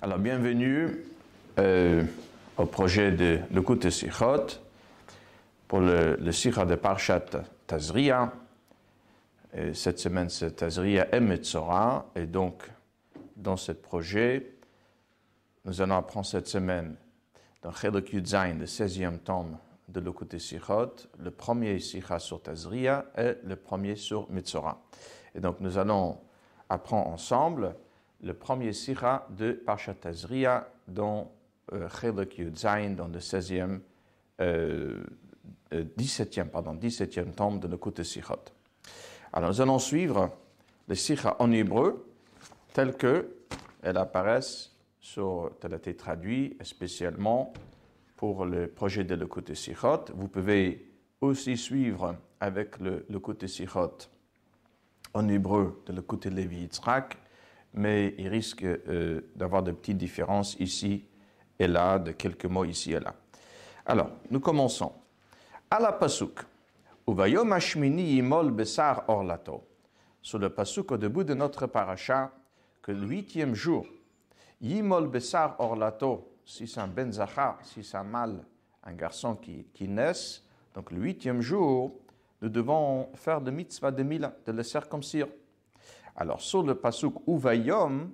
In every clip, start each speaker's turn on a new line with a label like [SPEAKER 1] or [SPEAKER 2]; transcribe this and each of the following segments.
[SPEAKER 1] Alors, bienvenue euh, au projet de l'écoute Sichot pour le, le Sikha de Parshat Tazria. Et cette semaine, c'est Tazria et Metzora. Et donc, dans ce projet, nous allons apprendre cette semaine dans Chelek Yudzain, le 16e tome de l'écoute Sichot, le premier Sikha sur Tazria et le premier sur Metzora. Et donc, nous allons apprendre ensemble le premier sira de Parshat Tazria dans euh, dans le 16e, euh, 17e, euh, pardon, 17e tome de l'écoute Sichot. Alors, nous allons suivre les sira en hébreu telles qu'elles apparaissent sur, tel a été traduit spécialement pour le projet de l'écoute Sichot. Vous pouvez aussi suivre avec le, le en hébreu de l'écoute Lévi Yitzhak mais il risque euh, d'avoir de petites différences ici et là, de quelques mots ici et là. Alors, nous commençons. À la pasuk, Uvayom Hashmini Yimol Besar Orlato. Sur le pasuk au début de notre paracha, que le huitième jour, Yimol Besar Orlato, si c'est un ben si c'est un mâle, un garçon qui, qui naisse, donc le huitième jour, nous devons faire de mitzvah de mila, de le circoncire. Alors, sur le pasuk Uvayom,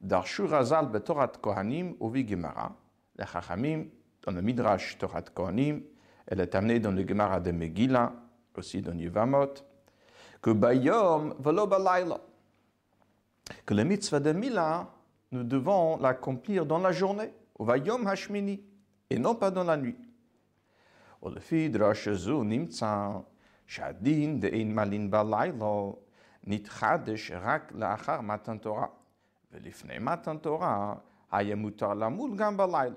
[SPEAKER 1] Darshurazal betorat Kohanim uvi Gemara, le Chachamim, dans le Midrash Torat Kohanim, elle est amenée dans le Gemara de Megillah, aussi dans Yevamot, que Bayom velo balayla, que le mitzvah de Mila, nous devons l'accomplir dans la journée, Uvayom Hashmini, et non pas dans la nuit. Olefi Drashazu nimtsa, Shadin de Malin balayla, נתחדש רק לאחר מתן תורה, ולפני מתן תורה היה מותר למול גם בלילה.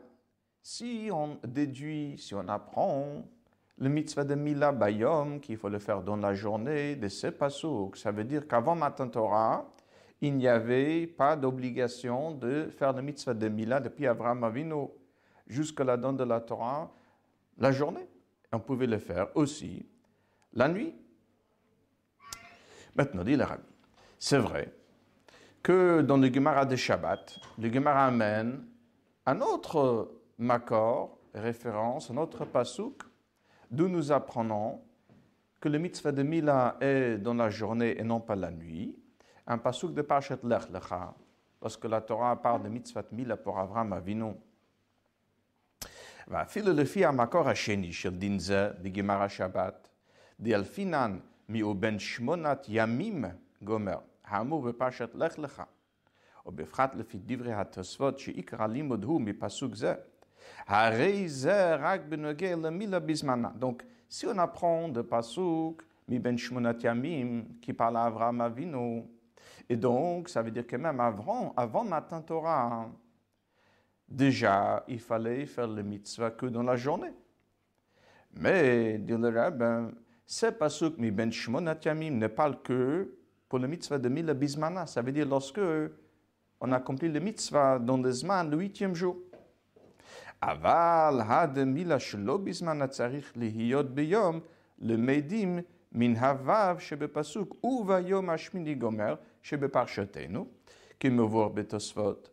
[SPEAKER 1] Si on déduit, si on apprend le mitzvah de Mila Bayom, qu'il faut le faire dans la journée de ce pasouk, ça veut dire qu'avant Matan Torah, il n'y avait pas d'obligation de faire le mitzvah de Mila depuis Abraham Avinu jusqu'à la donne de la Torah, la journée. On pouvait le faire aussi la nuit. Maintenant, dit le Rabbi, c'est vrai que dans le Gemara de Shabbat, le Gemara amène un autre makor, référence, un autre pasouk, d'où nous apprenons que le mitzvah de Mila est dans la journée et non pas la nuit. Un pasouk de Parashat Lech Lecha, lorsque la Torah parle de mitzvah de Mila pour Avram Avinu. ואפילו לפי המקור השני של דין זה בגמרא שבת, דאלפינן מיהו בן שמונת ימים גומר, האמור בפרשת לך לך, ובפחת לפי דברי התוספות שעיקר הלימוד הוא מפסוק זה, הרי זה רק בנוגע למילה בזמנה. Donc, si on apprend de pasuk מבין שמונת ימים, qui parle à Abraham Avinu, et donc, ça veut dire que même avant, avant Matin Torah, déjà, il fallait faire le mitzvah que dans la journée. Mais, dit le rabbin, ce pasuk mi ben shmonat yamim ne parle que pour le mitzvah de mila bismana. Ça veut dire lorsque on accomplit le mitzvah dans le zman, le huitième jour. Aval had mila shelo bismana tzarich lihiyot beyom le medim min havav shebepasuk uvayom ashmini gomer shebeparshatenu qui me voir betosvot.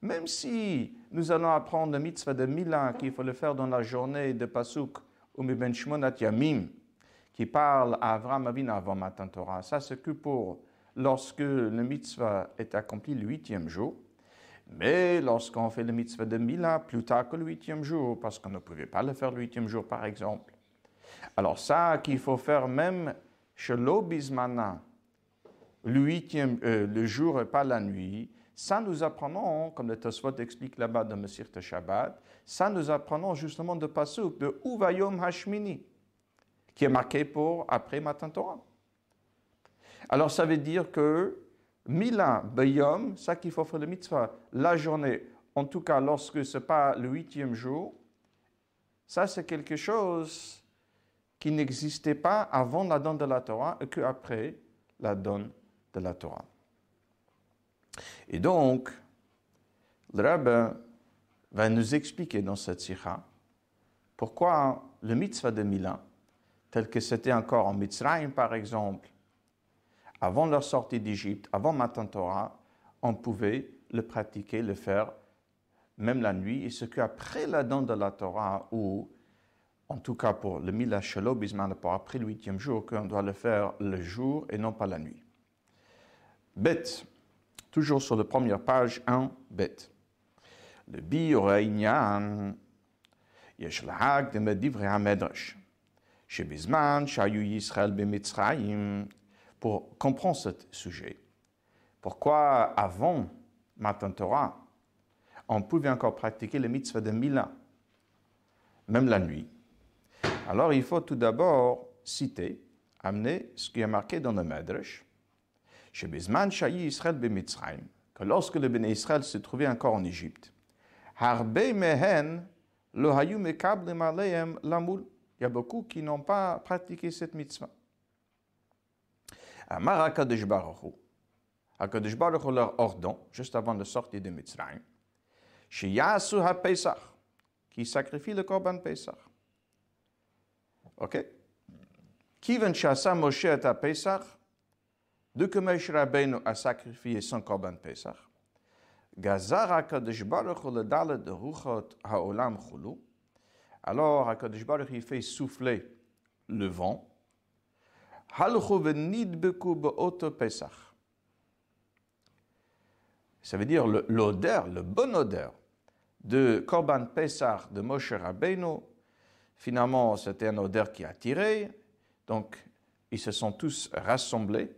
[SPEAKER 1] Même si nous allons apprendre le mitzvah de Mila qu'il faut le faire dans la journée de Pasuk ou ben Shmonat Yamim, qui parle à Avram Avin avant Matan Torah, ça c'est que pour lorsque le mitzvah est accompli le huitième jour. Mais lorsqu'on fait le mitzvah de Mila plus tard que le huitième jour, parce qu'on ne pouvait pas le faire le huitième jour par exemple. Alors ça qu'il faut faire même chez l'Obismana, le huitième, euh, le jour et pas la nuit, ça nous apprenons, comme le Tosfot explique là-bas dans Mesir Shabbat, ça nous apprenons justement de Pasuk, de Uvayom Hashmini, qui est marqué pour après Matin Torah. Alors ça veut dire que Mila Bayom, ça qu'il faut faire le mitzvah, la journée, en tout cas lorsque ce n'est pas le huitième jour, ça c'est quelque chose qui n'existait pas avant la donne de la Torah et qu'après la donne la Torah. Et donc, le rabbin va nous expliquer dans cette sikha pourquoi le mitzvah de Milan, tel que c'était encore en Mitzrayim par exemple, avant leur sortie d'Égypte, avant Matan Torah, on pouvait le pratiquer, le faire, même la nuit, et ce qu'après la don de la Torah, ou en tout cas pour le Mila pour après le huitième jour, qu'on doit le faire le jour et non pas la nuit Bête, toujours sur la première page, 1, bête. Le bi Inyan, יש להג דברי המדרש, שבזמן שהיו ישראל במצרים, pour comprendre ce sujet. Pourquoi avant Matan Torah, on pouvait encore pratiquer le mitzvah de Mila, même la nuit. Alors il faut tout d'abord citer, amener ce qui est marqué dans le Medrash, Shebizman Shayi Israël b'Mitzrayim, que lorsque le béné Israël se trouvait encore en Égypte, Harbe mehen lo hayu mekablim aleim lamul. Il y a beaucoup qui n'ont pas pratiqué cette mitzvah. Amar HaKadosh Baruch Hu. HaKadosh leur ordonne, juste avant de sortir de Mitzrayim, Sheyasu HaPesach, qui sacrifie le Korban Pesach. Ok? Kiven Shasa Moshe et HaPesach, de que Moshe Rabbeinu a sacrifié son Korban Pesach, Gazar HaKadosh le de Ruchot HaOlam Chulu, alors HaKadosh Baruch Hu fait souffler le vent, ça veut dire l'odeur, le, bon odeur de Korban Pesach de Moshe Rabbeinu. Finalement, c'était une odeur qui attirait. Donc, ils se sont tous rassemblés.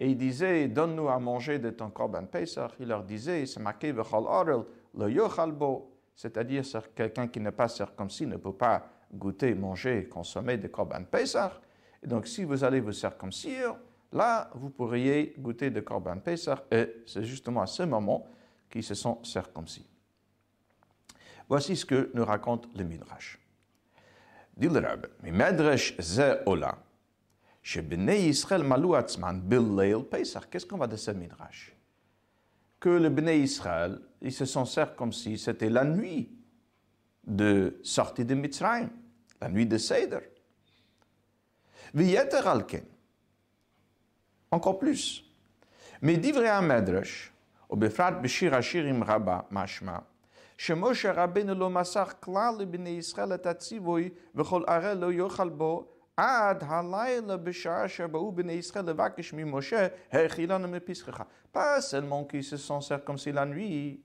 [SPEAKER 1] et ils disaient, donne-nous à manger de ton korban Pesach. Il leur disait, c'est marqué, le yochal bo, c'est-à-dire quelqu'un qui n'est pas circoncis ne peut pas goûter, manger, consommer de korban Pesach. Et donc, si vous allez vous circoncire, là, vous pourriez goûter de Korban Pesach, et c'est justement à ce moment qu'ils se sont circoncis. Voici ce que nous raconte le Midrash. Dit le Rabbe, Midrash ze Qu'est-ce qu'on va de ce Midrash? Que le Bnei Israël, ils se sont circoncis, c'était la nuit de sortie de Mitzrayim, la nuit de Seder. ויתר על כן, encore plus. מדברי המדרש, ובפרט בשיר השירים רבה, משמע, שמשה רבנו לא מסך כלל לבני ישראל את הציווי וכל ערל לא יאכל בו pas seulement qu'ils se sont circoncis la nuit.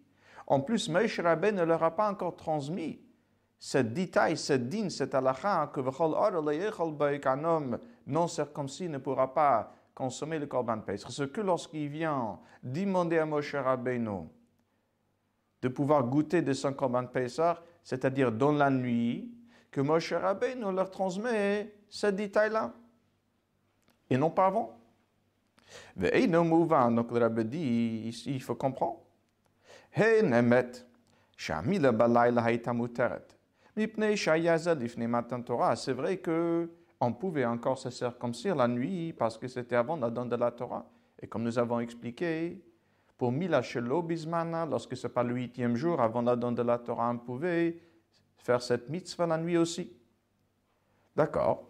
[SPEAKER 1] En plus, Moshe Rabbe ne leur a pas encore transmis ce détail, ce din, cette halakha que qu'un homme non circoncis ne pourra pas consommer le korban pesach. Ce que lorsqu'il vient demander à Moshe Rabbeinu de pouvoir goûter de son korban pesach, c'est-à-dire dans la nuit, que Moshe Rabbeinu leur transmet ce détail-là. Et non pas avant. Donc le Rabbi dit, il faut comprendre. C'est vrai que on pouvait encore se circoncire la nuit parce que c'était avant la don de la Torah. Et comme nous avons expliqué, pour Mila Shelo Bismana, lorsque c'est pas le huitième jour avant la don de la Torah, on pouvait faire cette mitzvah la nuit aussi. D'accord.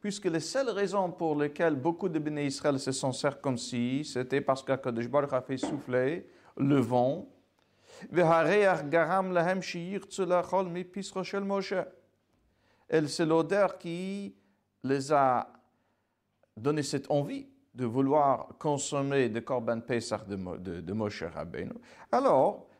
[SPEAKER 1] Puisque la seule raison pour laquelle beaucoup de Bnei Israël se sont circoncis, c'était parce qu'Akadosh Baruch a fait souffler le vent. Et c'est l'odeur qui les a donné cette envie de vouloir consommer de Korban Pesach de, de, de Moshe Rabbeinu, alors,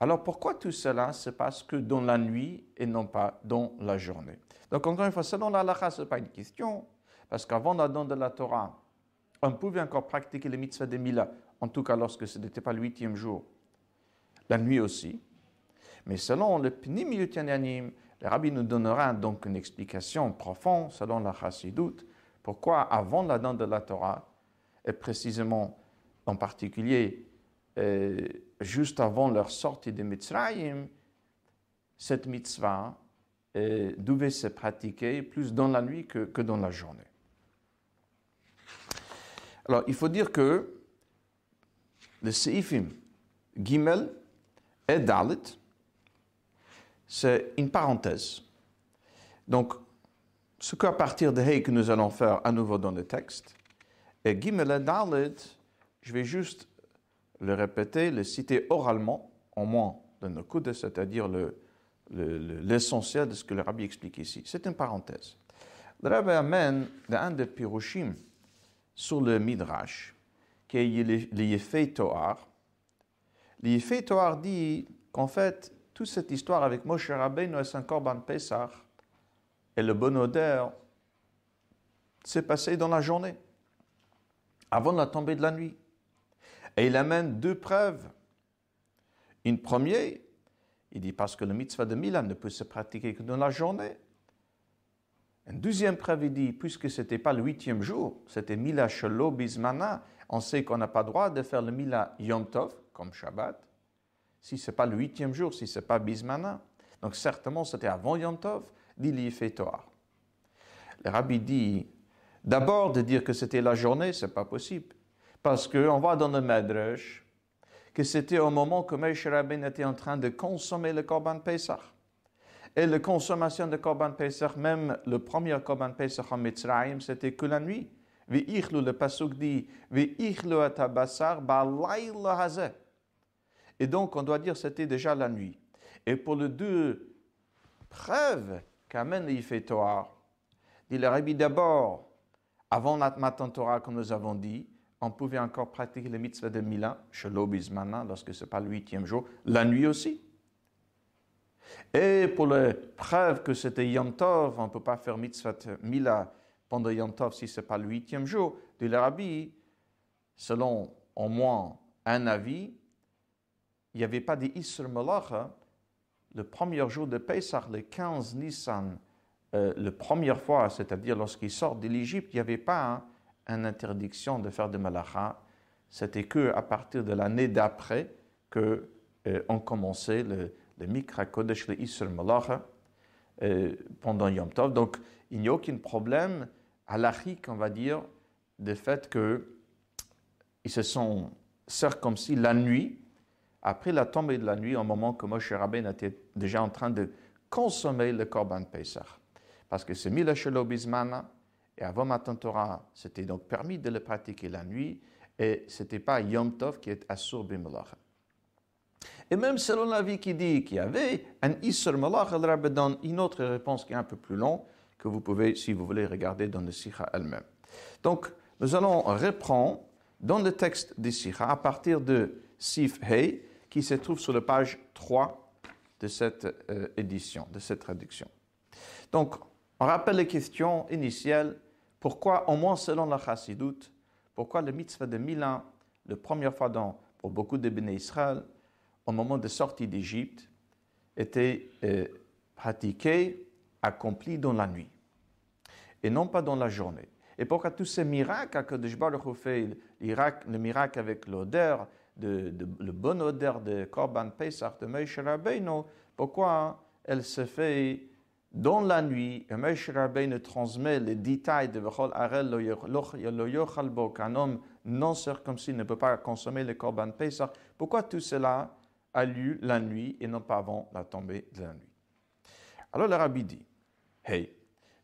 [SPEAKER 1] Alors pourquoi tout cela se passe que dans la nuit et non pas dans la journée? Donc encore une fois, selon la halakha, ce n'est pas une question, parce qu'avant la don de la Torah, on pouvait encore pratiquer les mitzvahs de Mila, en tout cas lorsque ce n'était pas le huitième jour, la nuit aussi. Mais selon le Pnim le rabbi nous donnera donc une explication profonde, selon la Chassidoute, pourquoi avant la don de la Torah, et précisément en particulier euh, juste avant leur sortie de Mitzrayim, cette mitzvah euh, devait se pratiquer plus dans la nuit que, dans la journée. Alors, il faut dire que le Seifim Gimel et Dalit, c'est une parenthèse. Donc, ce qu'à partir de Hey que nous allons faire à nouveau dans le texte, et Gimel et Dalit, je vais juste le répéter, le citer oralement, au moins dans nos coudes, c'est-à-dire l'essentiel le, le, de ce que le rabbi explique ici. C'est une parenthèse. Le rabbi amène un des pirushim sur le Midrash, qui est le Yefei Toar. Le Yefei Toar dit qu'en fait, toute cette histoire avec Moshe Rabbeinu et son Korban Pesach et le bon odeur s'est passé dans la journée, avant la tombée de la nuit. Et il amène deux preuves. Une première, il dit parce que le mitzvah de Milan ne peut se pratiquer que dans la journée. Une deuxième preuve, il dit, puisque ce n'était pas le huitième jour, c'était Mila Shelo Bismana, on sait qu'on n'a pas droit de faire le Mila Yom Tov, comme Shabbat, si ce n'est pas le huitième jour, si ce n'est pas Bismana. Donc certainement, c'était avant Yom Tov, dit Torah. Le rabbi dit, d'abord de dire que c'était la journée, ce n'est pas possible. Parce qu'on voit dans le Medrash que c'était au moment que Moshe Rabbein était en train de consommer le Korban Pesach. Et la consommation de Korban Pesach, même le premier Korban Pesach en Mitzrayim, c'était que la nuit. le pasuk dit, Et donc, on doit dire c'était déjà la nuit. Et pour les deux preuves qu'amène l'Ifé dit le Rabbi d'abord, avant la Matan Torah, comme nous avons dit, on pouvait encore pratiquer le mitzvah de Milan, chez l'Obismana, lorsque ce n'est pas le huitième jour, la nuit aussi. Et pour la preuve que c'était Yom Tov, on ne peut pas faire mitzvah Mila pendant Yom Tov si ce n'est pas le huitième jour, de l'Arabie, selon au moins un avis, il n'y avait pas d'Isr Malacha le premier jour de Pesach, le 15 Nissan, euh, la première fois, c'est-à-dire lorsqu'il sort de l'Égypte, il n'y avait pas une interdiction de faire de Malacha. C'était que à partir de l'année d'après que euh, on commençait le, le Mikra Kodesh, le Isra Malacha, euh, pendant Yom Tov. Donc, il n'y a aucun problème halachique, on va dire, du fait qu'ils se sont circoncis la nuit, après la tombée de la nuit, au moment que Moshe Rabbein était déjà en train de consommer le Korban Pesach. Parce que c'est Mila Bismana, et avant Matan Torah, c'était donc permis de le pratiquer la nuit, et ce n'était pas Yom Tov qui est Assur Bimalacha. Et même selon l'avis qui dit qu'il y avait un Isser Malach, le Rabbi donne une autre réponse qui est un peu plus longue, que vous pouvez, si vous voulez, regarder dans le Sikha elle-même. Donc, nous allons reprendre dans le texte du Sikha à partir de Sif Hei, qui se trouve sur la page 3 de cette euh, édition, de cette traduction. Donc, on rappelle les questions initiales. Pourquoi, au moins selon la Chassidoute, pourquoi le mitzvah de Milan, la première fois dans, pour beaucoup de Béné Israël, au moment de sortie d'Égypte était euh, pratiqué, accompli dans la nuit et non pas dans la journée. Et pourquoi tous ces miracles que Baruch fait, le miracle avec l'odeur, de, le bon odeur de Korban Pesach de Moshe Rabbeinu, pourquoi elle se fait dans la nuit, Moshe Rabbeinu transmet les détails de Vechol Arel lo un homme non circoncis ne peut pas consommer le Korban Pesach. Pourquoi tout cela a lieu la nuit et non pas avant la tombée de la nuit? Alors le rabbi dit, Hey,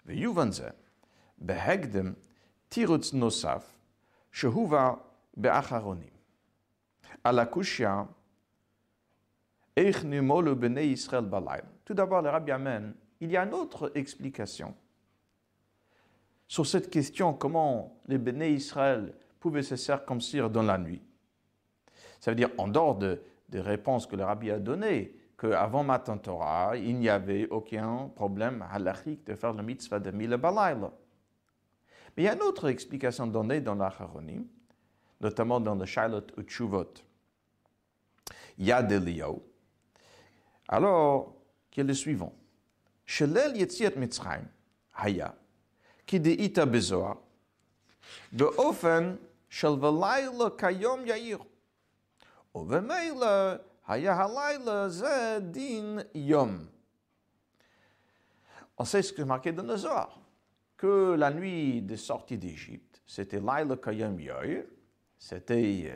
[SPEAKER 1] veyuvanze, behegdem tirutz nosaf, shehuva beacharonim. Alakushia, echnu molu bene Israël balayl. Tout d'abord, le rabbi amène il y a une autre explication sur cette question comment les béné Israël pouvaient se circoncire dans la nuit. Ça veut dire, en dehors de, des réponses que le rabbi a données, qu'avant Matan Torah, il n'y avait aucun problème halachique de faire le mitzvah de Mila Balayla. Mais il y a une autre explication donnée dans l'Acharonim, notamment dans le Shiloh Utshuvot. Yad Eliyahu. Alors, qui est le suivant? Shelel Yetziat Mitzrayim, Haya, Kideita Bezoar, Beofen Shel Velayla Kayom Yair, Ovemela Haya Halayla Zedin Yom. On sait ce que marqué dans le Zohar, que la nuit de sortie d'Égypte, c'était Layla Kayom Yair, c'était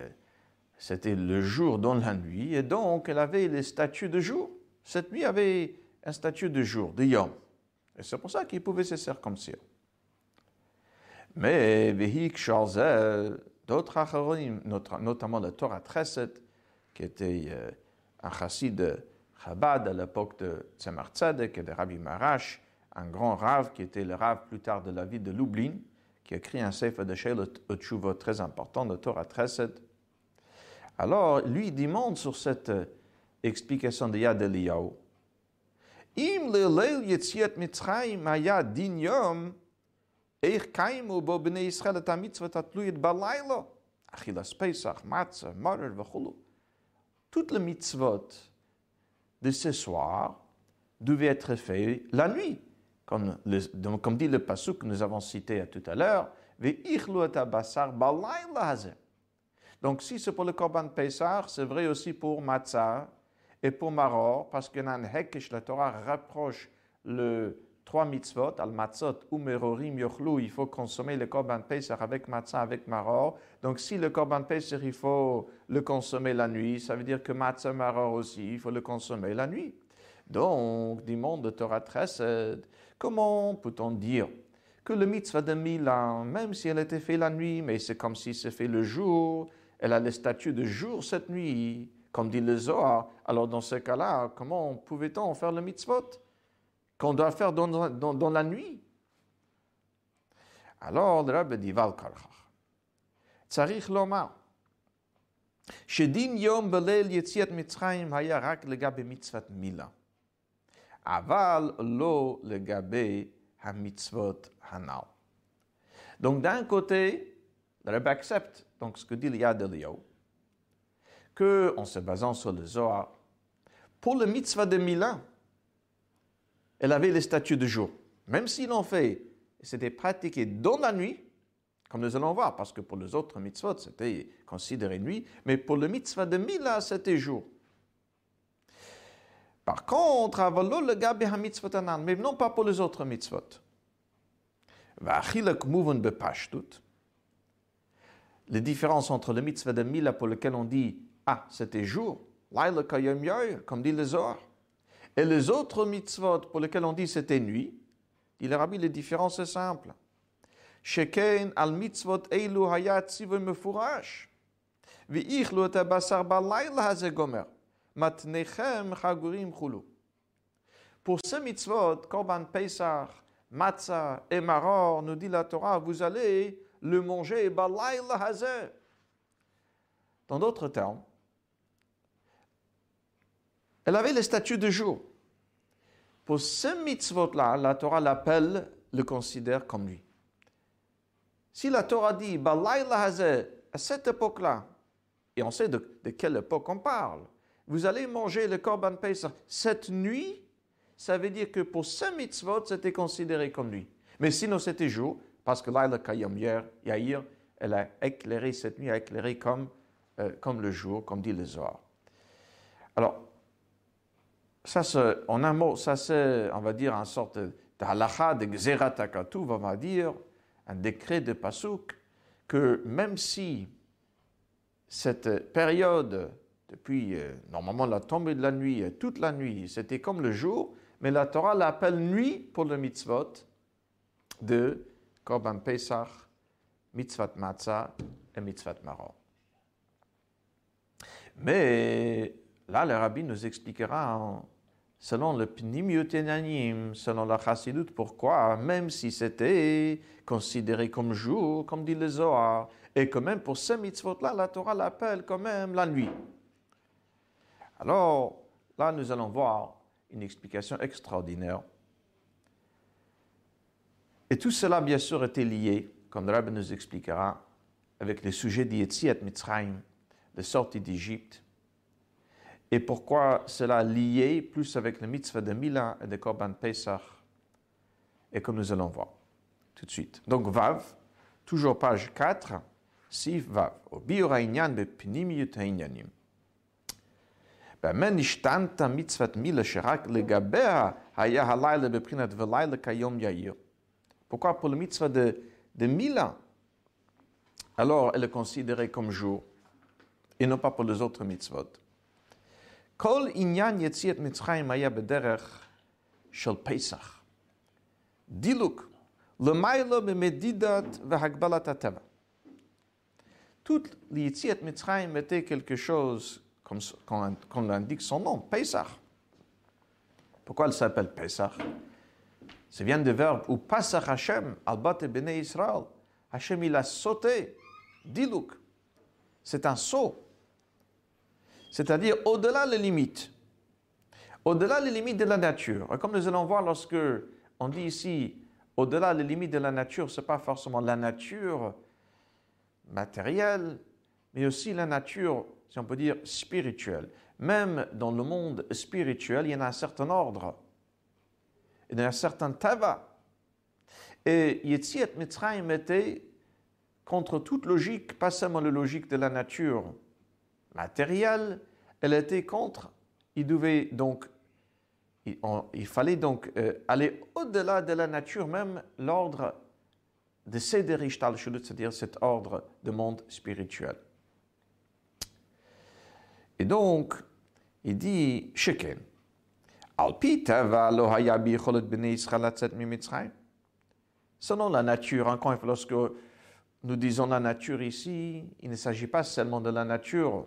[SPEAKER 1] c'était le jour dans la nuit, et donc elle avait les statuts de jour. Cette nuit avait un statut de jour, de Yom. Et c'est pour ça qu'il pouvait se circoncire. Mais, d'autres notamment le Torah 13, qui était euh, un chassid de Chabad à l'époque de Tzemar Tzedek et de Rabbi Marash, un grand rave qui était le rave plus tard de la ville de Lublin, qui a écrit un sefer de Sheilot Utshuvot très important, de Torah Tresed. Alors, lui demande sur cette euh, explication de Yad Eliyahu, Im leil mitzvot de ce soir devaient être faites la nuit. Comme, dit le que nous avons cité tout à l'heure, donc si c'est pour le Korban Pesach, c'est vrai aussi pour Matzah et pour Maror, parce que la Torah rapproche le trois mitzvot, al matzot ou merorim il faut consommer le korban pesach avec matzah, avec maror. Donc si le korban pesach, il faut le consommer la nuit, ça veut dire que matzah, maror aussi, il faut le consommer la nuit. Donc, monde de Torah 13, comment peut-on dire que le mitzvah de Milan, même si elle était faite la nuit, mais c'est comme si c'est fait le jour, elle a le statut de jour cette nuit, comme dit le Zohar, alors dans ce cas-là, comment pouvait-on faire le mitzvot qu'on doit faire dans, dans, dans, la nuit. Alors le Rabbi dit, Val Karchach, צריך לומר, שדין יום בליל יציאת מצרים היה רק לגבי מצוות מילה, אבל לא לגבי המצוות הנ"ל. Donc d'un côté, le Rabbi accepte donc ce que dit Yad Eliyahu, que, en se basant sur le Zohar, pour le mitzvah de Milan, elle avait les statuts de jour. Même s'ils l'ont fait, c'était pratiqué dans la nuit, comme nous allons voir, parce que pour les autres mitzvot, c'était considéré nuit, mais pour le mitzvah de Mila, c'était jour. Par contre, le gabi mais non pas pour les autres mitzvot. Les différences entre le mitzvah de Mila pour lequel on dit ah, c'était jour. Comme dit les autres. Et les autres mitzvot pour lesquels on dit c'était nuit, il a rabbi, la différence est simple. Sheken al mitzvot eilu hayat sive mefurash. Ve'ichlu et abasar balayla hazegomer. Matnechem chagurim chulu. Pour ces mitzvot, Korban Pesach, Matzah et Maror, nous dit la Torah, vous allez le manger balayla hazeh. Dans d'autres termes, elle avait le statut de jour. Pour ce mitzvot-là, la Torah l'appelle, le considère comme lui. Si la Torah dit, à cette époque-là, et on sait de, quelle époque on parle, vous allez manger le Korban Pesach cette nuit, ça veut dire que pour ce mitzvot, c'était considéré comme lui. Mais sinon, c'était jour, parce que là, le Kayom Yair, elle a éclairé cette nuit, a éclairé comme, euh, comme le jour, comme dit le Zohar. Alors, ça, en un mot, ça c'est, on va dire, une sorte de halacha, de gzeratakatu, on va dire, un décret de Pasuk, que même si cette période, depuis euh, normalement la tombée de la nuit, euh, toute la nuit, c'était comme le jour, mais la Torah l'appelle nuit pour le mitzvot de Korban Pesach, mitzvot matzah et mitzvot maror. Mais là, le rabbi nous expliquera selon le Pnimiutenanim, selon la Chassidut, pourquoi, même si c'était considéré comme jour, comme dit le Zohar, et quand même pour ce mitzvot-là, la Torah l'appelle quand même la nuit. Alors, là, nous allons voir une explication extraordinaire. Et tout cela, bien sûr, était lié, comme le Rabbi nous expliquera, avec le sujet d'Yetziat Mitzrayim, de sortie d'Égypte, et pourquoi cela lié plus avec le mitzvah de Mila et de Korban Pesach, et comme nous allons voir tout de suite. Donc, Vav, toujours page 4, Sif Vav. Au biora'inyan bepnimiyut ha'inyanim. באמת השתנת מצוות מילה שרק לגביה היה הלילה בבחינת ולילה כיום יאיר. Pourquoi pour le mitzvah de, de Mila, alors elle est considérée comme jour, et non pas pour les autres mitzvot. Kol inyan yetziat mitzrayim aya bederech Mitzrayim était quelque chose, comme, comme, l'indique son nom, Pesach. Pourquoi elle s'appelle Pesach Ça vient du verbe ou Pasach Hashem, Albat et Bene Israël. Hashem, il a sauté, Diluk. C'est un saut. C'est-à-dire au-delà des limites. Au-delà des limites de la nature. Et comme nous allons voir lorsque on dit ici au-delà des limites de la nature, ce n'est pas forcément la nature matérielle, mais aussi la nature, si on peut dire, spirituelle. Même dans le monde spirituel, il y en a un certain ordre. Il y a un certain tava. Et Yetziat Mitzrayim était contre toute logique, pas seulement la logique de la nature matérielle, elle était contre. Il devait donc, il, fallait donc euh, aller au-delà de la nature, même l'ordre de Seder c'est-à-dire cet ordre de monde spirituel. Et donc, il dit, Sheken, Selon la nature, encore lorsque nous disons la nature ici, il ne s'agit pas seulement de la nature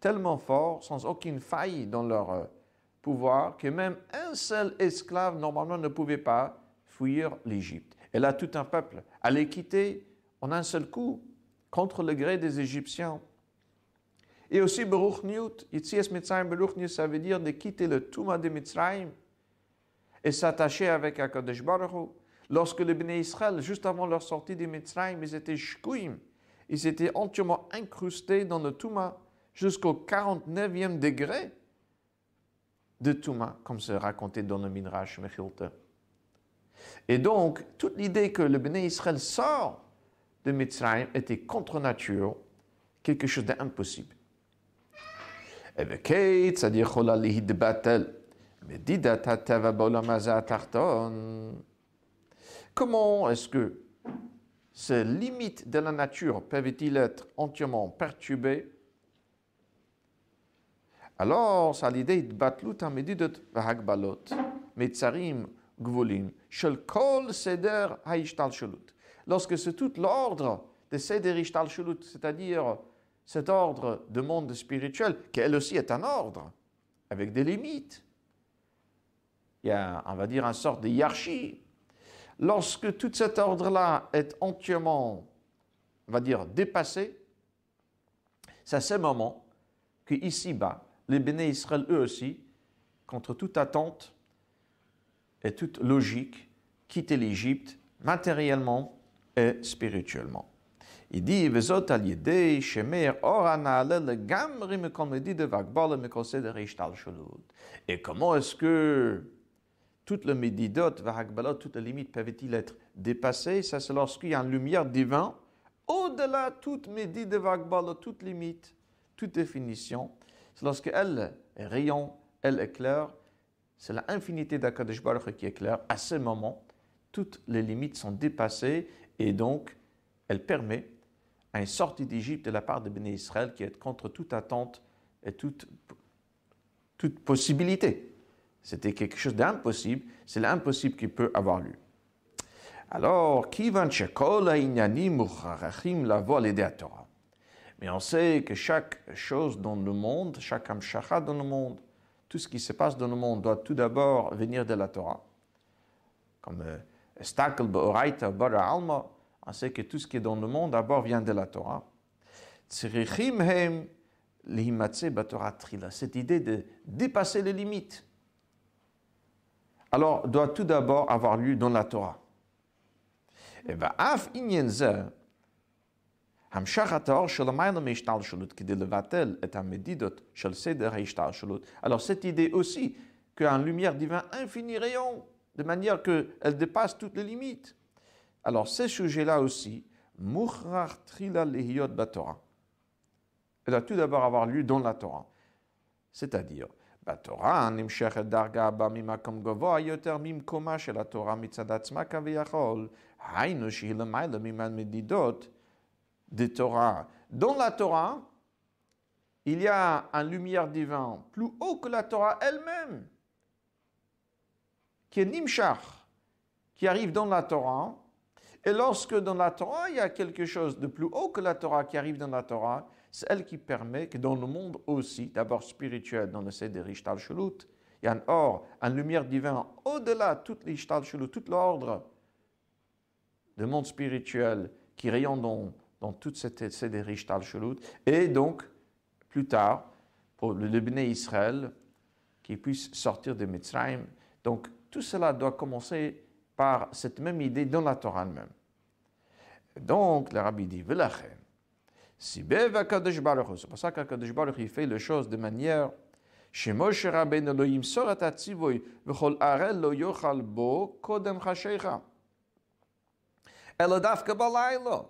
[SPEAKER 1] tellement fort, sans aucune faille dans leur euh, pouvoir, que même un seul esclave, normalement, ne pouvait pas fuir l'Égypte. Et là, tout un peuple allait quitter en un seul coup, contre le gré des Égyptiens. Et aussi, Baruch Newt, Yitzias Mitzrayim Baruch Newt, ça veut dire de quitter le Touma de Mitzrayim et s'attacher avec Akadosh Baruch Lorsque les Béné Israël, juste avant leur sortie de Mitzrayim, ils étaient shkouim, ils étaient entièrement incrustés dans le Touma jusqu'au 49e degré de Touma, comme c'est raconté dans le Midrash Mechilta. Et donc, toute l'idée que le Béné Israël sort de Mitzrayim était contre nature, quelque chose d'impossible. Comment est-ce que ces limites de la nature peuvent-ils être entièrement perturbées Alors, l'idée de batlut amedidet v'hagbalot, metzarim gvulim, shel kol seder haishtalshalut lorsque c'est tout l'ordre de Seder Shulut, c'est-à-dire cet ordre de monde spirituel, qui elle aussi est un ordre, avec des limites. Il y a, on va dire, une sorte de hiérarchie. Lorsque tout cet ordre-là est entièrement, on va dire, dépassé, c'est à ce moment que ici-bas, les béné Israël, eux aussi, contre toute attente et toute logique, quittent l'Égypte matériellement et spirituellement. Il dit, Vezot al-Yedei, Shemer, le de Vagbal, me Et comment est-ce que toutes les médidotes, Vahagbalot, toutes les limites peuvent-ils être dépassées? Ça, c'est lorsqu'il y a une lumière divine, au-delà toute médite de Vagbal, toute limite, toute définition, c'est lorsqu'elle est rayon, elle éclaire, c'est l'infinité d'Akadosh Baruch qui éclaire. À ce moment, toutes les limites sont dépassées et donc elle permet à une sortie d'Égypte de la part de Béné Israël qui est contre toute attente et toute, possibilité. C'était quelque chose d'impossible, c'est l'impossible qui peut avoir lieu. Alors, qui va la voix à Torah. Mais on sait que chaque chose dans le monde, chaque hamshacha dans le monde, tout ce qui se passe dans le monde doit tout d'abord venir de la Torah. Comme euh, Stakel Ba'oraita Bara Alma, on sait que tout ce qui est dans le monde d'abord vient de la Torah. Cette idée de dépasser les limites, alors doit tout d'abord avoir lieu dans la Torah. Et bien, Af alors cette idée aussi qu'en lumière divine infini rayon, de manière qu'elle dépasse toutes les limites. Alors ces sujets-là aussi, Elle doit tout d'abord avoir lieu dans la Torah. C'est-à-dire, Batora, Nimshechet Darga Bamimakom Govoa Yoter Mimkoma Shel Torah Mitzadatzma Kaviyachol, Hainu Medidot, de Torah. Dans la Torah, il y a un lumière divin plus haut que la Torah elle-même, qui est Nimshach, qui arrive dans la Torah. Et lorsque dans la Torah, il y a quelque chose de plus haut que la Torah qui arrive dans la Torah, c'est elle qui permet que dans le monde aussi, d'abord spirituel, dans le Seder Ishtal Shulut, il y a un or, une lumière divine au-delà de tout l'Ishtal Shulut, tout l'ordre du monde spirituel qui rayonne dans, dans toute cette sédérich tal et donc, plus tard, pour le Lebanon Israël, qui puisse sortir de Mitzrayim. Donc, tout cela doit commencer par cette même idée dans la Torah même. Donc, le rabbi dit, Velachem, si Kadosh Baruch c'est pour ça qu'Akadosh Baruch il fait les choses de manière Shemosh Rabbein Elohim sorat atzivoy v'chol arel lo yochal bo kodem chashecha. Elodaf kabalaylo.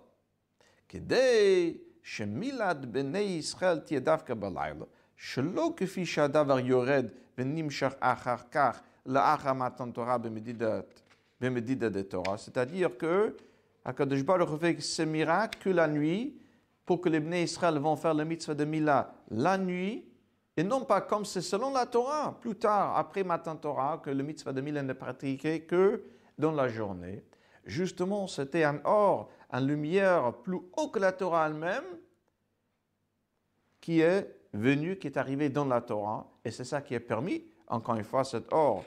[SPEAKER 1] כדי שמילת בני ישראל תהיה דווקא בלילה, שלא כפי שהדבר יורד ונמשך אחר כך לאחר מתן תורה במדידת, במדידת התורה. C'est-à-dire que הקדוש ברוך הוא fait ce miracle que la nuit pour que les Bnei Israël vont faire le mitzvah de Mila la nuit, et non pas comme c'est selon la Torah, plus tard, après Matin Torah, que le mitzvah de Mila n'est pratiqué que dans la journée. Justement, c'était un or, une lumière plus haute que la Torah elle-même qui est venue, qui est arrivée dans la Torah. Et c'est ça qui est permis, encore une fois, cet or,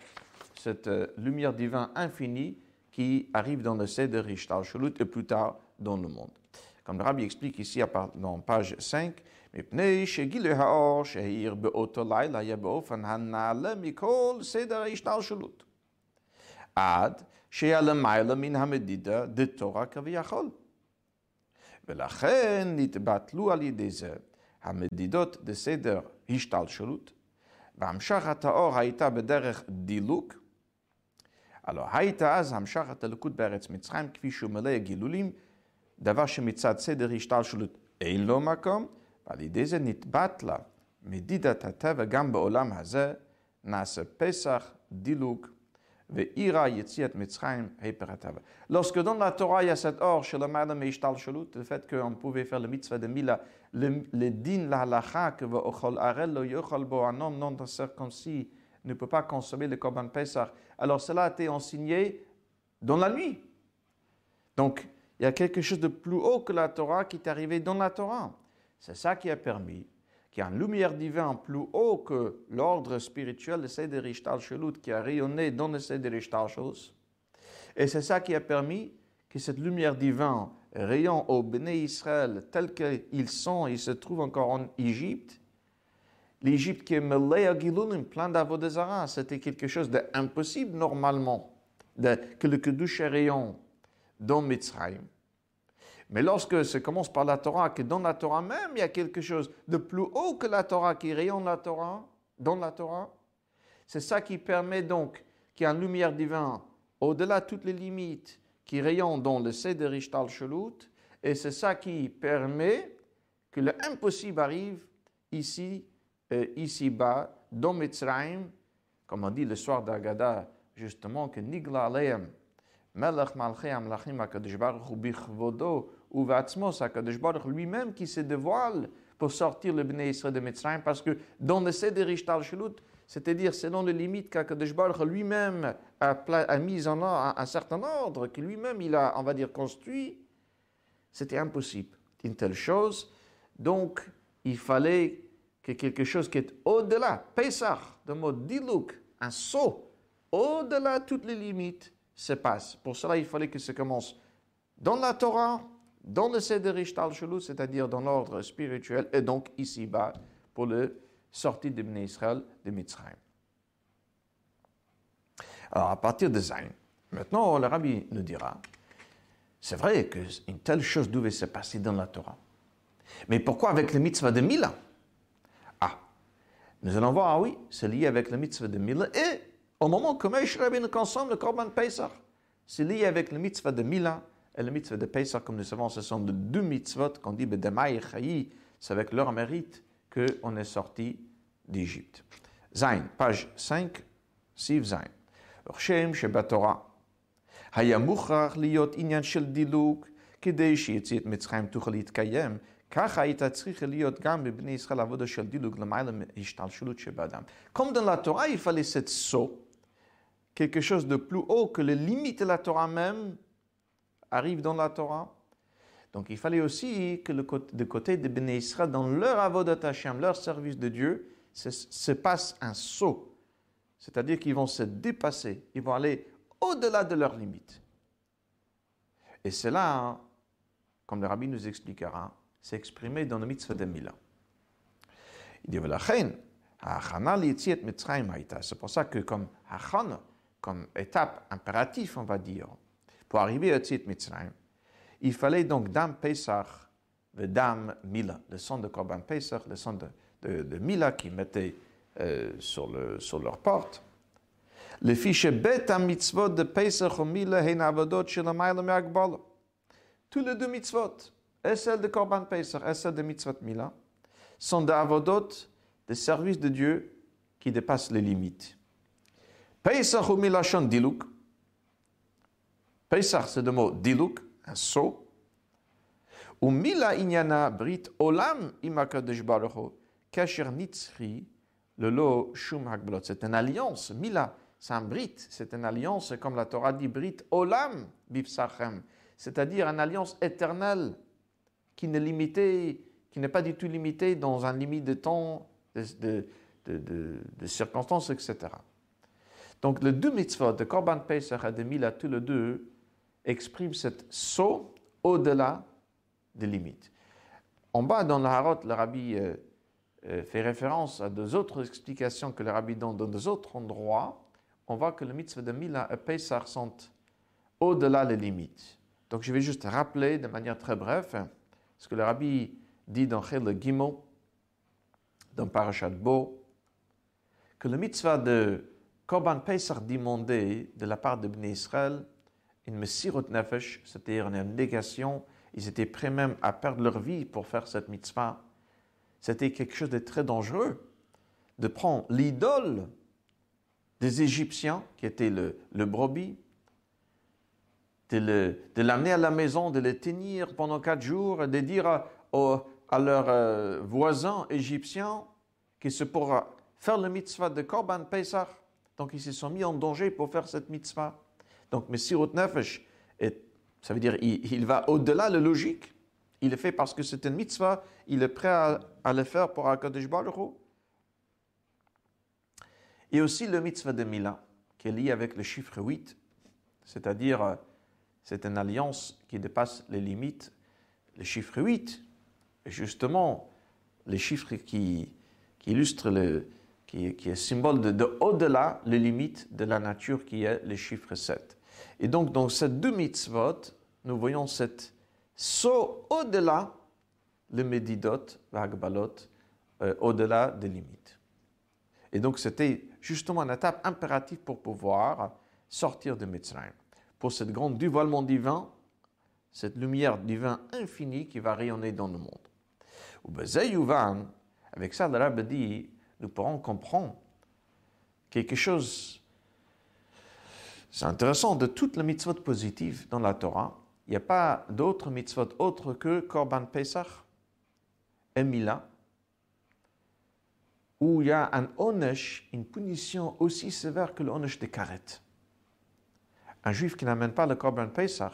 [SPEAKER 1] cette euh, lumière divine infinie qui arrive dans le Seder Rishtal Shulut et plus tard dans le monde. Comme le Rabbi explique ici dans page 5, Ad שהיה למעלה מן המדידה דתורה כביכול. ולכן נתבטלו על ידי זה המדידות דסדר השתלשלות, והמשכת האור הייתה בדרך דילוק. הלא הייתה אז המשכת הלקות בארץ מצרים כפי שהוא מלא הגילולים דבר שמצד סדר השתלשלות אין לו מקום, ועל ידי זה נתבטלה מדידת הטבע גם בעולם הזה, נעשה פסח, דילוג, Lorsque dans la Torah, il y a cette or, chez le madame le fait qu'on pouvait faire le mitzvah de Mila, le din, la halacha, que un homme non dans circoncis ne peut pas consommer le korban pesach. Alors cela a été enseigné dans la nuit. Donc, il y a quelque chose de plus haut que la Torah qui est arrivé dans la Torah. C'est ça qui a permis qu'il y a une lumière divine plus haut que l'ordre spirituel de Seder Ishtal Shelut qui a rayonné dans le Seder Ishtal Et c'est ça qui a permis que cette lumière divine rayonne au Béné Israël tel qu'ils sont, ils se trouvent encore en Égypte. L'Égypte qui est mêlée à Gilunim, plein d'Avodazara, c'était quelque chose d'impossible normalement, de, que le Kedush rayonne dans Mitzrayim. Mais lorsque ça commence par la Torah, que dans la Torah même, il y a quelque chose de plus haut que la Torah, qui rayonne la Torah, dans la Torah, c'est ça qui permet donc qu'il y ait une lumière divine au-delà de toutes les limites qui rayonnent dans le Seder Ishtal Shalut, et c'est ça qui permet que l'impossible arrive ici, euh, ici-bas, dans Mitzrayim, comme on dit le soir d'Agada, justement, que Nigla Aleim, Melech Malchei Amlachim HaKadosh Baruch Hu Bichvodo Uvatzmos HaKadosh Baruch lui-même qui se dévoile pour sortir le Bnei Israël de Mitzrayim, parce que dans le Seder Ishtal Shalut, c'est-à-dire selon les limites qu'Akadosh Baruch lui-même a, a mis en ordre, un certain ordre, que lui-même il a, on va dire, construit, c'était impossible. Une telle chose, donc il fallait que quelque chose qui est au-delà, Pesach, de mot dilouk, un saut, au-delà de toutes les limites, se passe. Pour cela, il fallait que ça commence dans la Torah, dans le Seder Ishtal c'est-à-dire dans l'ordre spirituel, et donc ici-bas, pour le sortie de de Mitzrayim. Alors, à partir de Zayn, maintenant, le rabbi nous dira, c'est vrai qu'une telle chose devait se passer dans la Torah. Mais pourquoi avec le mitzvah de Mila? Ah, nous allons voir, ah oui, c'est lié avec le mitzvah de Mila et au moment que Moshe nous consomme le Korban Pesach, c'est lié avec le mitzvah de Mila et le mitzvah de Pesach, comme nous savons, ce sont deux mitzvot qu'on dit Bedemai et c'est avec leur mérite qu'on est sorti d'Égypte. Zain, page 5, Siv Zain. Shem Shebatora. היה מוכרח להיות עניין של דילוג כדי שיציאת מצרים תוכל להתקיים, ככה הייתה צריכה להיות גם בבני ישראל עבודה של דילוג למעלה מהשתלשלות שבאדם. Comme dans la Torah, il fallait cette saut, quelque chose de plus haut que les limites de la Torah même arrive dans la Torah. Donc il fallait aussi que côté, de côté de Bnei Israël, dans leur avodat Hashem, leur service de Dieu, se, se passe un saut. C'est-à-dire qu'ils vont se dépasser, ils vont aller au-delà de leurs limites. Et cela, comme le rabbi nous expliquera, c'est exprimé dans le mitzvah de Mila. Il dit, c'est pour ça que comme hachana, comme étape impérative, on va dire, pour arriver à Tzit Mitzrayim, il fallait donc Dam Pesach et Dam Mila, le sang de Korban Pesach, le sang de, Mila qui mettaient euh, sur, le, sur leur porte. Le fiche bet mitzvot de Pesach ou Mila hein avodot shel me'agbala. Tous les deux mitzvot, et celle de Korban Pesach et celle de mitzvot Mila, sont des avodot, des services de Dieu qui dépassent les limites. Pesach ou Mila shon diluk. Pesach, c'est le mot diluk, un saut. Ou mila inyana brit olam imakadosh baruch kasher nitzri le lo shum hakblot. C'est une alliance. Mila, c'est un brit. C'est une alliance, comme la Torah dit, brit olam bipsachem. C'est-à-dire une alliance éternelle qui n'est limitée, qui n'est pas du tout limitée dans un limite de temps, de, de circonstances, etc. Donc, les deux mitzvot de Korban Pesach et de Mila, tous les deux, exprime cet saut au-delà des limites. En bas, dans le Harot, le rabbi euh, euh, fait référence à deux autres explications que le rabbi donne dans deux autres endroits. On voit que le mitzvah de Mila et Pesach sont au-delà des limites. Donc je vais juste rappeler de manière très brève ce que le rabbi dit dans Chel Gimel, dans Parashat Bo, que le mitzvah de Korban Pesach demandé de la part de Bnei Israël une mesirut nefesh, c'est-à-dire une négation. Ils étaient prêts même à perdre leur vie pour faire cette mitzvah. C'était quelque chose de très dangereux de prendre l'idole des Égyptiens, qui était le, le brebis, de l'amener à la maison, de le tenir pendant quatre jours, de dire à, à leurs euh, voisins égyptiens qu'ils se pourra faire le mitzvah de Korban Pesach. Donc ils se sont mis en danger pour faire cette mitzvah. Donc, Messirut Nefesh, ça veut dire il va au-delà de la logique. Il le fait parce que c'est une mitzvah. Il est prêt à, le faire pour Akadosh Baruch Et aussi le mitzvah de Mila, qui est lié avec le chiffre 8, c'est-à-dire euh, c'est une alliance qui dépasse les limites. Le chiffre 8, justement, les chiffres qui, qui illustrent le, qui, est symbole de, de au-delà les limites de la nature qui est le chiffre 7. Et donc, dans ces deux mitzvot, nous voyons cette, saut au-delà le Médidot, l'Agbalot, euh, au-delà des limites. Et donc, c'était justement une étape impérative pour pouvoir sortir de Mitzrayim. Pour cette grande dévoilement divin, cette lumière divine infinie qui va rayonner dans le monde. Avec ça, le Rabbi dit, nous pourrons comprendre quelque chose. C'est intéressant, de toutes les mitzvot positives dans la Torah, il n'y a pas d'autres mitzvot autres que Korban Pesach et Mila, où il y a un onesh, une punition aussi sévère que le onesh des karet. Un juif qui n'amène pas le Korban Pesach,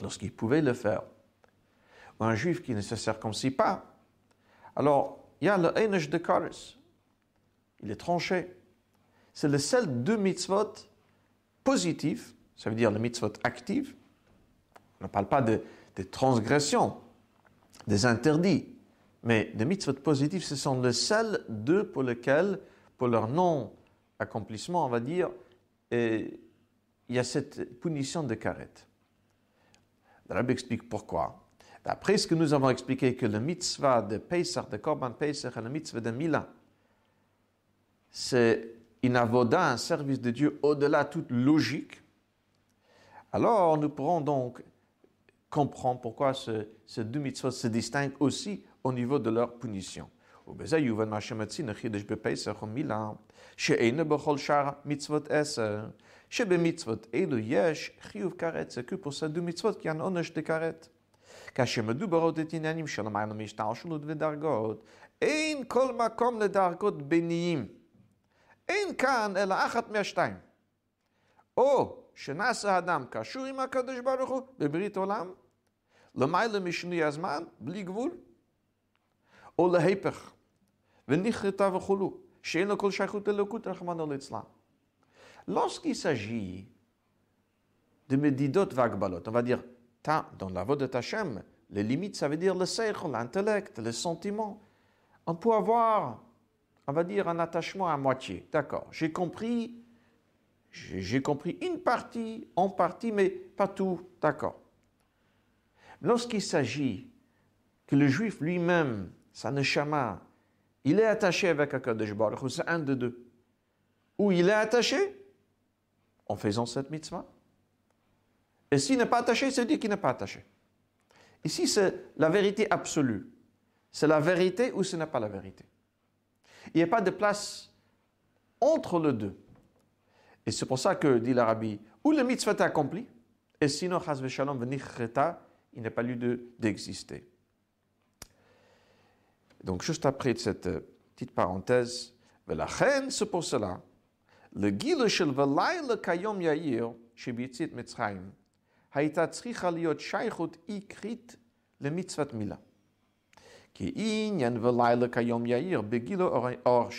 [SPEAKER 1] lorsqu'il pouvait le faire, ou un juif qui ne se circoncis pas, alors il y a le onesh de karet. Il est tranché. C'est le seul deux mitzvot positifs, ça veut dire le mitzvot actif. On ne parle pas de, de transgressions, des interdits. Mais les mitzvot positifs, ce sont les seuls deux pour lesquels, pour leur non-accomplissement, on va dire, il y a cette punition de karet. Le rabbi explique pourquoi. D'après ce que nous avons expliqué, que le mitzvah de Pesach, de Korban Pesach et le mitzvah de Mila, c'est une un service de Dieu au-delà de toute logique, alors nous pourrons donc comprendre pourquoi ces deux mitzvahs se distinguent aussi au niveau de leur punition. que pour ces deux mitzvot qu'il y a un de. כאשר מדובר עוד את עניינים שלמען שלות ודרגות, אין כל מקום לדרגות ביניים. אין כאן אלא אחת מהשתיים. או שנעשה אדם קשור עם הקדוש ברוך הוא בברית עולם, למעלה משינוי הזמן, בלי גבול, או להיפך, ונכרתה וכולו, שאין לו כל שייכות אלוקות, רחמנו ליצלן. לא סקיסה ז'י דמדידות והגבלות, אבל dans la voie de Tachem, les limites, ça veut dire le seichel, l'intellect, le sentiment. On peut avoir, on va dire, un attachement à moitié. D'accord, j'ai compris, j'ai compris une partie, en partie, mais pas tout. D'accord. Lorsqu'il s'agit que le juif lui-même sa neshama, il est attaché avec Akadosh Baruch c'est un de deux. Ou il est attaché en faisant cette mitzvah. Et s'il n'est pas attaché, ça veut dire qu'il n'est pas attaché. Ici, c'est la vérité absolue. C'est la vérité ou ce n'est pas la vérité. Il n'y a pas de place entre les deux. Et c'est pour ça que, dit l'Arabie, ou le mitzvah est accompli, et sinon, shalom il n'est pas lieu d'exister. De, Donc, juste après cette euh, petite parenthèse, la c'est pour cela. Le guide, le kayom yair, Mitzrayim, הייתה צריכה להיות שייכות עיקרית למצוות מילה. כי עניין ולילה כיום יאיר, בגילו אור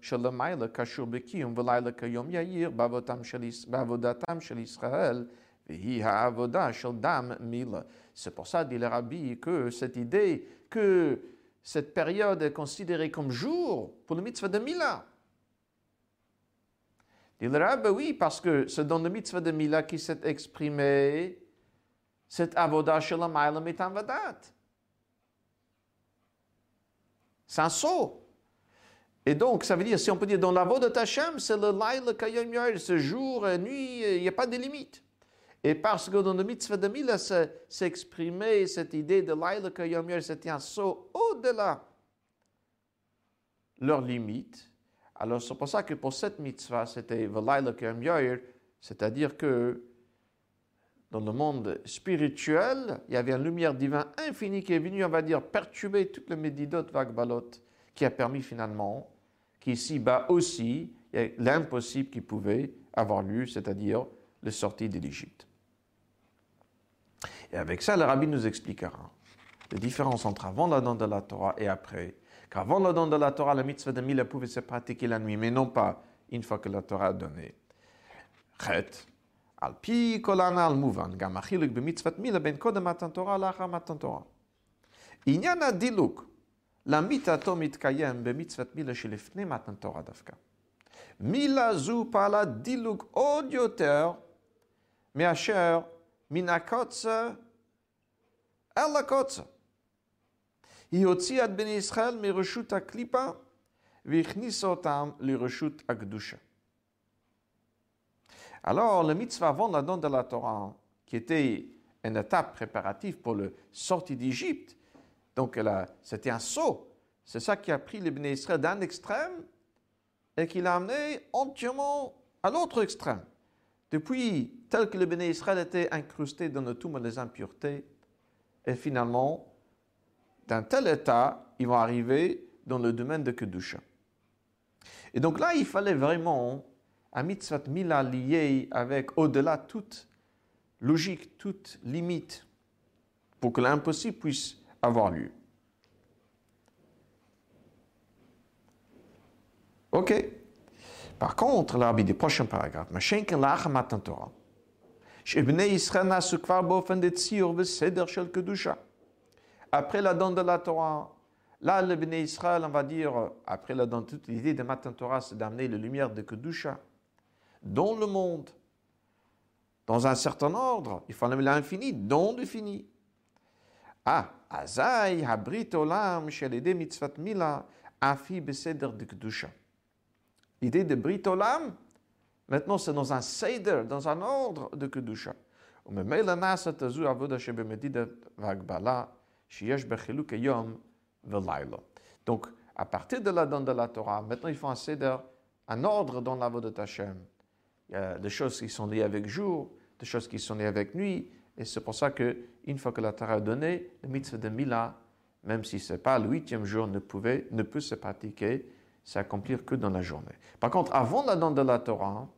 [SPEAKER 1] של המיילה קשור בקיום ולילה כיום יאיר בעבודתם של ישראל, והיא העבודה של דם מילה. C'est pour ça, dit le rabbi, que cette idée que cette période est considérée comme jour pour mitzvah de. Il dira, ben oui, parce que c'est dans le mitzvah de Mila qui s'est exprimé cette avodah la maila vadat. C'est un saut. Et donc, ça veut dire, si on peut dire, dans la voie de Tachem, c'est le laïla kayom ce jour et nuit, il n'y a pas de limite. Et parce que dans le mitzvah de Mila s'exprimait cette idée de Laila Kayom c'était un saut au-delà leurs limites. Alors c'est pour ça que pour cette mitzvah, c'était c'est-à-dire que dans le monde spirituel, il y avait une lumière divine infinie qui est venue, on va dire, perturber toutes les médidot vagbalot, qui a permis finalement qu'ici-bas aussi, il y a l'impossible qui pouvait avoir lieu, c'est-à-dire la sortie de l'Égypte. Et avec ça, le rabbi nous expliquera la différence entre avant la don de la Torah et après Qu'avant la don de la Torah, la mitzvah de Mila pouvait se pratiquer la nuit, mais non pas une fois que la Torah a donné. Chet, al pi kolana al muvan, gam achiluk b'mitzvat Mila ben kodem matan Torah lachar matan Torah. עניין הדילוג למיתתו מתקיים במצוות מילה שלפני מתן תורה דווקא. מילה זו פעלה דילוג עוד יותר מאשר מן הקוצר אלא קוצה. Alors, le mitzvah avant la donne de la Torah, qui était une étape préparative pour la sortie d'Égypte, donc c'était un saut. C'est ça qui a pris les Bnei Israël d'un extrême et qui l'a amené entièrement à l'autre extrême. Depuis, tel que le Bnei Israël était incrusté dans le tout des impuretés, et finalement, d'un tel état, ils vont arriver dans le domaine de Kedusha. Et donc là, il fallait vraiment un mitzvah mila lié avec au-delà toute logique, toute limite, pour que l'impossible puisse avoir lieu. Ok. Par contre, là, du prochain paragraphe, Mashenken lacha matan Torah. שבני ישראל נעשו כבר באופן דציור וסדר של קדושה. Après la don de la Torah, là, le Bnei Israël, on va dire, après la don, toute l'idée de Matan Torah, c'est d'amener la lumière de Kedusha dans le monde, dans un certain ordre. Il faut amener l'infini dans le fini. Ah, Azaï, Habrit Olam, Shalede Mitzvat Mila, Afi Beseder de Kedusha. L'idée de Brit Olam, maintenant c'est dans un Seder, dans un ordre de Kedusha. Donc, à partir de la donne de la Torah, maintenant il faut un Seder, un ordre dans la de Hashem. Il y a des choses qui sont liées avec jour, des choses qui sont liées avec nuit, et c'est pour ça qu'une fois que la Torah est donnée, le mitzvah de Mila, même si ce n'est pas le huitième jour, ne, pouvait, ne peut se pratiquer s'accomplir que dans la journée. Par contre, avant la don de la Torah,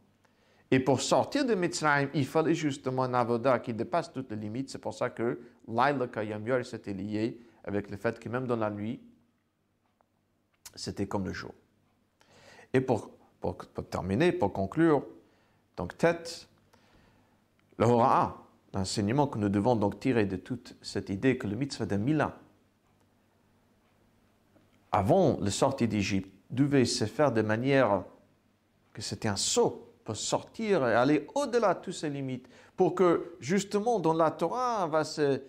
[SPEAKER 1] et pour sortir de Mitzrayim, il fallait justement un avoda qui dépasse toutes les limites. C'est pour ça que Laila Kayam Yor s'était lié avec le fait que même dans la nuit, c'était comme le jour. Et pour, terminer, pour conclure, donc tête, le Hora'a, l'enseignement que nous devons donc tirer de toute cette idée que le mitzvah de Mila, avant le sortie d'Égypte, devait se faire de manière que c'était un saut pour sortir et aller au-delà de toutes ces limites, pour que justement dans la Torah, on va se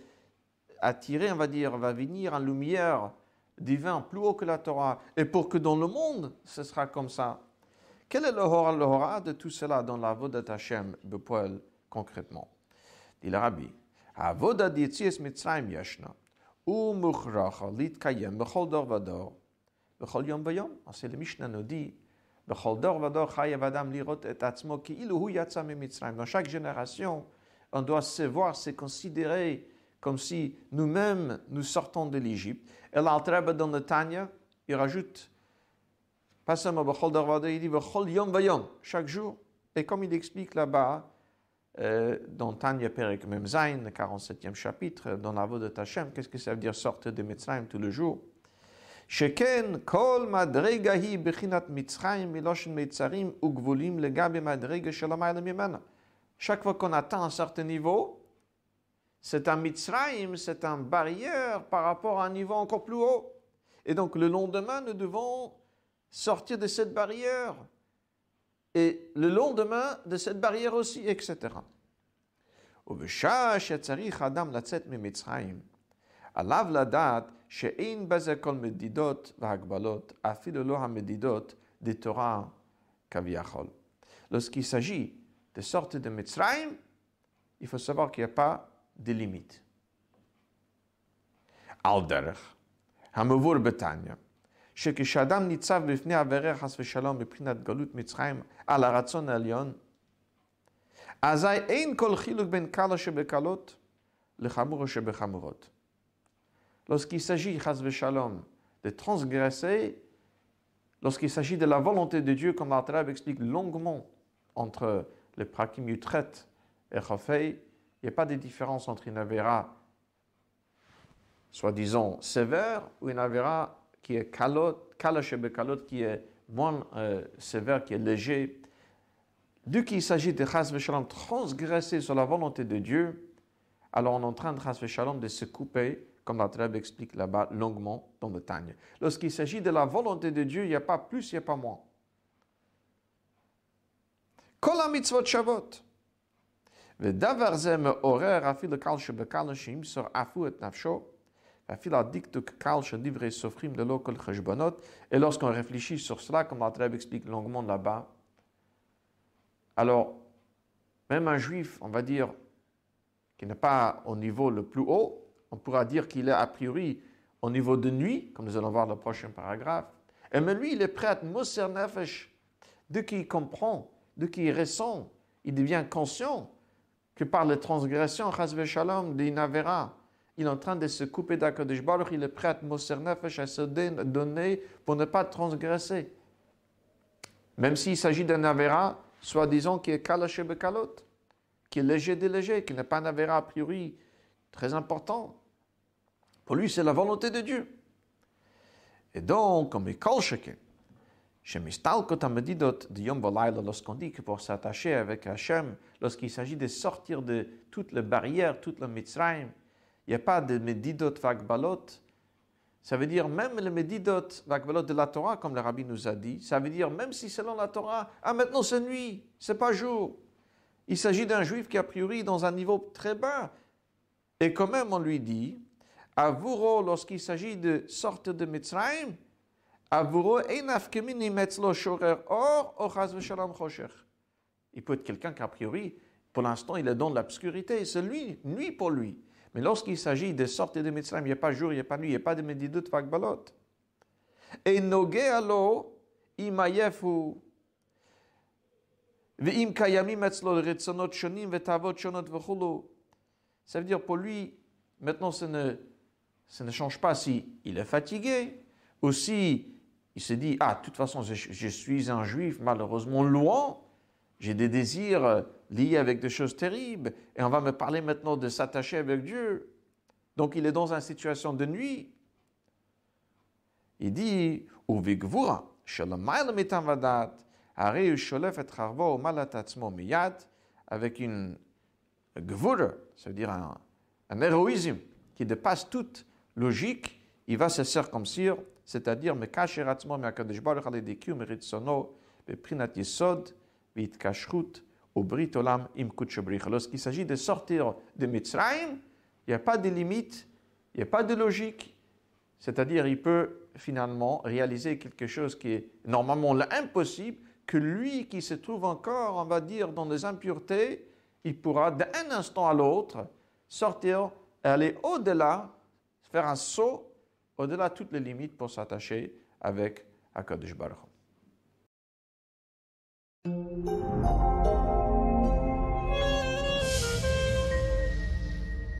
[SPEAKER 1] attirer, on va dire, va venir en lumière divin plus haut que la Torah, et pour que dans le monde, ce sera comme ça. Quel est le hora, de tout cela dans la voie de Hachem, Bepoel, concrètement? Dit le rabbi, Avoda d'Yetzies Mitzrayim yashna, ou muchracha litkayem bechol dor vador, c'est le Mishnah nous dit, dans chaque génération, on doit se voir, se considérer comme si nous-mêmes nous sortons de l'Égypte. Et l'Altreba dans le Tanya, il rajoute, pas seulement il dit chaque jour. Et comme il explique là-bas, euh, dans Tanya Perek Memzain, le 47e chapitre, dans la voix de Tachem, qu'est-ce que ça veut dire sortir de Mitzrayim tous les jours? שכן כל מדרגה היא בחינת מצרים מלושן מיצרים ugvulim לגבי מדרגה של המעלה ממנה. Chaque fois qu'on atteint un certain niveau, c'est un Mitzrayim, c'est un barrière par rapport à un niveau encore plus haut. Et donc le lendemain, nous devons sortir de cette barrière. Et le lendemain de cette barrière aussi, etc. ובשעה שצריך אדם לצאת ממצרים, עליו לדעת שאין בזה כל מדידות והגבלות, אפילו לא המדידות דתורה כביכול. Lorsqu'il s'agit de sortir de Mitzrayim, il faut savoir qu'il n'y a. על דרך, המבור בתניא, שכשאדם ניצב בפני עבירה חס ושלום מבחינת גלות מצרים על הרצון העליון, אזי אין כל חילוק בין קלה שבקלות לחמורה שבחמורות. Lorsqu'il s'agit, de transgresser, lorsqu'il s'agit de la volonté de Dieu, comme l'Artarab explique longuement entre le prakim yutret et chafei, il n'y a pas de différence entre une avéra, soi-disant sévère, ou une avéra qui est kalot, kalot, qui est moins euh, sévère, qui est léger. Dès qu'il s'agit de chas shalom, transgresser sur la volonté de Dieu, alors on est en train de chas de se couper comme la Trèbe explique là-bas longuement dans le Tagne. Lorsqu'il s'agit de la volonté de Dieu, il n'y a pas plus, il n'y a pas moins. Et lorsqu'on réfléchit sur cela, comme la Trèbe explique longuement là-bas, alors, même un juif, on va dire, qui n'est pas au niveau le plus haut, on pourra dire qu'il est a priori au niveau de nuit, comme nous allons voir dans le prochain paragraphe. Et mais lui, il est prêt à Moser Nefesh, de qui il comprend, de qui il ressent, il devient conscient que par les transgressions, Chazve Shalom, il est en train de se couper d'Akadosh Baruch, il est prêt à Moser Nefesh, à se donner pour ne pas transgresser. Même s'il s'agit d'un Avera, soi-disant qui est Kalash Bekalot, qui est léger de léger, qui n'est pas un Avera a priori très important. Pour lui, c'est la volonté de Dieu. Et donc, comme Balaila, lorsqu'on dit que pour s'attacher avec Hachem, lorsqu'il s'agit de sortir de toutes les barrières, toutes les Mitzrayim, il n'y a pas de Medidot Vagbalot. Ça veut dire même le Medidot Vagbalot de la Torah, comme le Rabbi nous a dit, ça veut dire même si selon la Torah, ah maintenant c'est nuit, c'est pas jour. Il s'agit d'un juif qui a priori dans un niveau très bas. Et quand même on lui dit, Avuro, lorsqu'il s'agit de sortir de Mitzrayim, Avuro, Chosher. Il peut être quelqu'un qui, a priori, pour l'instant, il est dans l'obscurité. C'est lui, nuit pour lui. Mais lorsqu'il s'agit de sortir de Mitzrayim, il n'y a pas jour, il n'y a pas nuit, il n'y a pas de Medidut Vakbalot. Et Noge Alo, Imayefu, Ve'im Kayamim Etzlo Retzonot Shonim, Vetavot Shonot Vechulu. Ça veut dire pour lui, maintenant, ce ne ça ne change pas si il est fatigué ou si il se dit Ah, de toute façon, je, suis un juif malheureusement loin, j'ai des désirs liés avec des choses terribles, et on va me parler maintenant de s'attacher avec Dieu. Donc il est dans une situation de nuit. Il dit Uvigvura, miyad, avec une gvura, c'est-à-dire un, un héroïsme qui dépasse toute logique, il va se circoncire, c'est-à-dire baruch ale dikiu meritzono beprinat yesod v'itkashrut au brit olam. Lorsqu'il s'agit de sortir de Mitzrayim, il n'y a pas de limite, il n'y a pas de logique, c'est-à-dire il peut finalement réaliser quelque chose qui est normalement l'impossible, que lui qui se trouve encore, on va dire, dans des impuretés, il pourra d'un instant à l'autre sortir et aller au-delà faire un saut au-delà de toutes les limites pour s'attacher avec Akadosh Baruch.